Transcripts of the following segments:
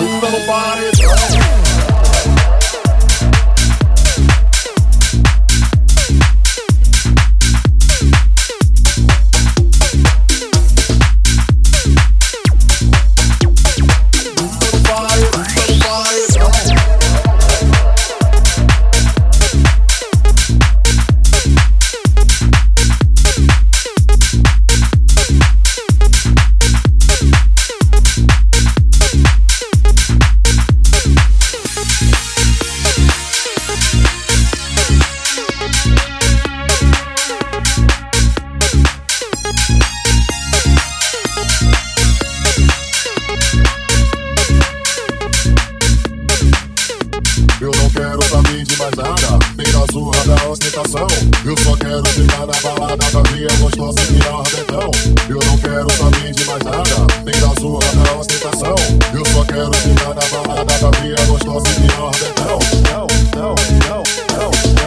Nobody. Eu só quero ficar na balada vazia, é gostosa e virar rabetão. Eu não quero saber de mais nada, nem da sua da ostentação. Eu só quero ficar na balada vazia, é gostosa e virar rabetão. Não, não, não, não.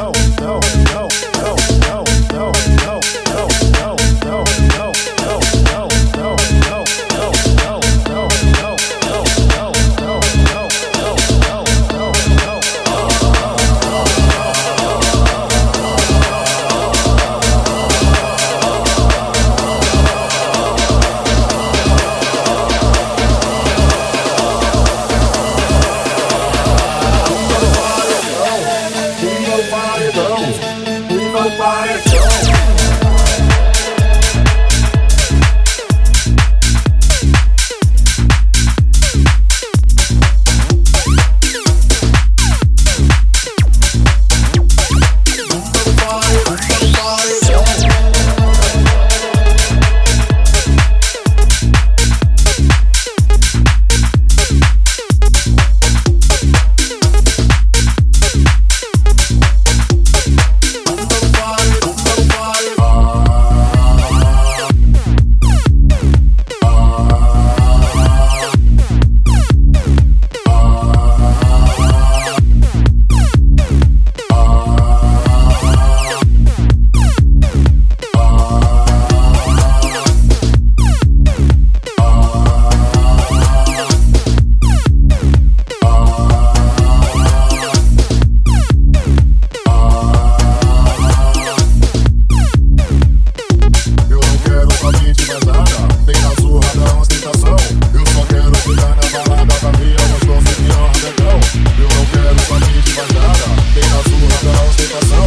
Fica surra da ostentação